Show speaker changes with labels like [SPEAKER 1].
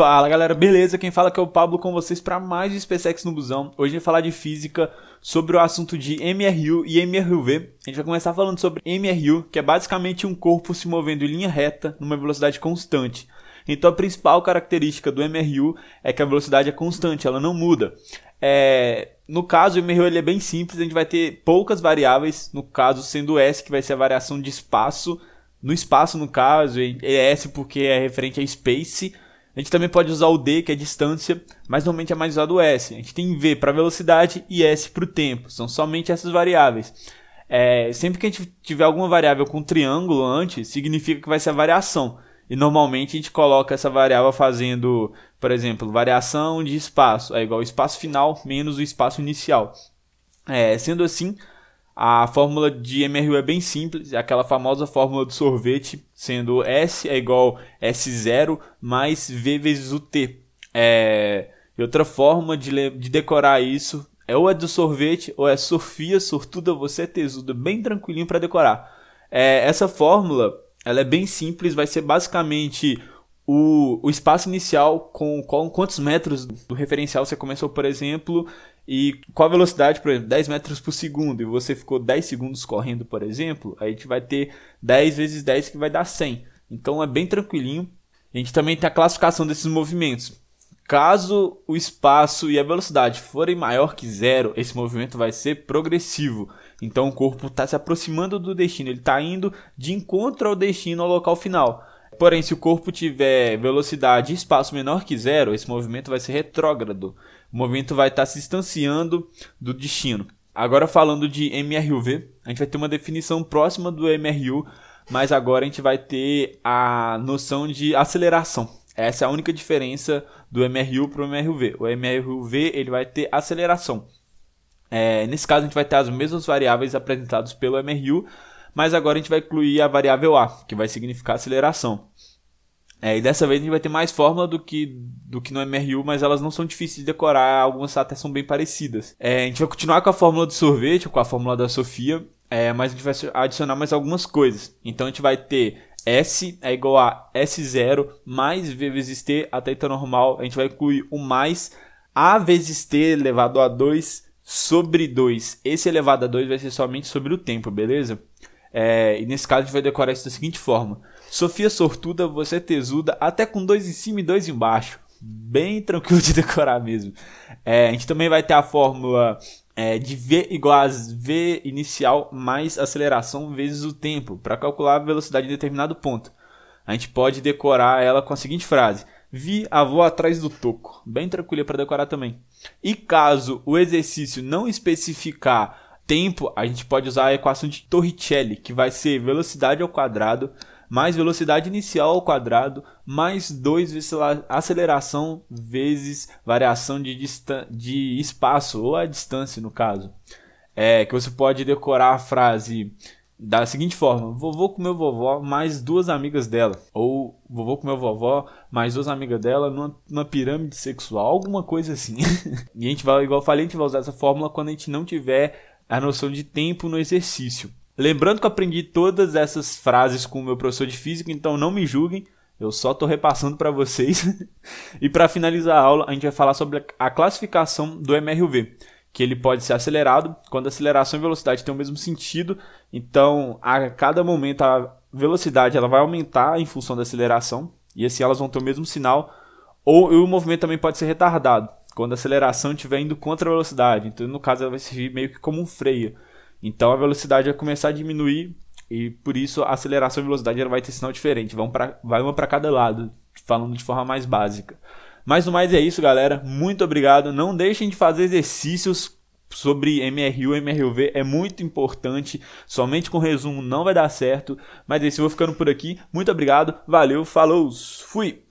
[SPEAKER 1] Fala galera, beleza? Quem fala que é o Pablo com vocês para mais um SpaceX no Busão. Hoje vai falar de física sobre o assunto de MRU e MRUV. A gente vai começar falando sobre MRU, que é basicamente um corpo se movendo em linha reta numa velocidade constante. Então a principal característica do MRU é que a velocidade é constante, ela não muda. É, no caso, o MRU ele é bem simples, a gente vai ter poucas variáveis, no caso sendo S, que vai ser a variação de espaço, no espaço no caso, e S porque é referente a space, a gente também pode usar o D, que é distância, mas normalmente é mais usado o S. A gente tem V para velocidade e S para o tempo. São somente essas variáveis. É, sempre que a gente tiver alguma variável com triângulo antes, significa que vai ser a variação. E normalmente a gente coloca essa variável fazendo, por exemplo, variação de espaço. É igual o espaço final menos o espaço inicial. É, sendo assim, a fórmula de MRU é bem simples, é aquela famosa fórmula do sorvete, sendo S é igual S0 mais V vezes o T. É... E outra forma de, de decorar isso é ou é do sorvete ou é Sofia, sortuda, você é tesuda, bem tranquilinho para decorar. É, essa fórmula ela é bem simples, vai ser basicamente o, o espaço inicial com, com quantos metros do referencial você começou, por exemplo, e qual a velocidade, por exemplo, 10 metros por segundo, e você ficou 10 segundos correndo, por exemplo, aí a gente vai ter 10 vezes 10 que vai dar 100. Então é bem tranquilinho. A gente também tem a classificação desses movimentos. Caso o espaço e a velocidade forem maior que zero, esse movimento vai ser progressivo. Então o corpo está se aproximando do destino, ele está indo de encontro ao destino, ao local final. Porém, se o corpo tiver velocidade e espaço menor que zero, esse movimento vai ser retrógrado. O movimento vai estar se distanciando do destino. Agora falando de MRUV, a gente vai ter uma definição próxima do MRU, mas agora a gente vai ter a noção de aceleração. Essa é a única diferença do MRU para o MRUV. O MRUV ele vai ter aceleração. É, nesse caso a gente vai ter as mesmas variáveis apresentadas pelo MRU, mas agora a gente vai incluir a variável A, que vai significar aceleração. É, e dessa vez a gente vai ter mais fórmula do que, do que no MRU, mas elas não são difíceis de decorar, algumas até são bem parecidas. É, a gente vai continuar com a fórmula do sorvete, com a fórmula da Sofia, é, mas a gente vai adicionar mais algumas coisas. Então a gente vai ter S é igual a S0 mais V vezes T até então normal. A gente vai incluir o mais A vezes T elevado a 2 sobre 2. Esse elevado a 2 vai ser somente sobre o tempo, beleza? É, e nesse caso a gente vai decorar isso da seguinte forma. Sofia sortuda, você tesuda, até com dois em cima e dois embaixo. Bem tranquilo de decorar mesmo. É, a gente também vai ter a fórmula é, de V igual a V inicial mais aceleração vezes o tempo, para calcular a velocidade em determinado ponto. A gente pode decorar ela com a seguinte frase: Vi avô atrás do toco. Bem tranquilo para decorar também. E caso o exercício não especificar tempo, a gente pode usar a equação de Torricelli, que vai ser velocidade ao quadrado mais velocidade inicial ao quadrado, mais 2 vezes aceleração vezes variação de, de espaço, ou a distância no caso. É, que você pode decorar a frase da seguinte forma: vovô com meu vovó mais duas amigas dela. Ou vovô com meu vovó mais duas amigas dela numa, numa pirâmide sexual, alguma coisa assim. e a gente vai, igual eu falei, a gente vai usar essa fórmula quando a gente não tiver a noção de tempo no exercício. Lembrando que eu aprendi todas essas frases com o meu professor de física, então não me julguem, eu só estou repassando para vocês. e para finalizar a aula, a gente vai falar sobre a classificação do MRUV, que ele pode ser acelerado quando aceleração e velocidade têm o mesmo sentido. Então, a cada momento a velocidade ela vai aumentar em função da aceleração e assim elas vão ter o mesmo sinal. Ou o movimento também pode ser retardado quando a aceleração estiver indo contra a velocidade. Então, no caso, ela vai servir meio que como um freio. Então a velocidade vai começar a diminuir e por isso a aceleração e velocidade ela vai ter sinal diferente, vão pra, vai uma para cada lado, falando de forma mais básica. Mas no mais é isso, galera. Muito obrigado. Não deixem de fazer exercícios sobre MRU e MRUV é muito importante. Somente com resumo não vai dar certo. Mas é isso, vou ficando por aqui. Muito obrigado, valeu, falou, fui!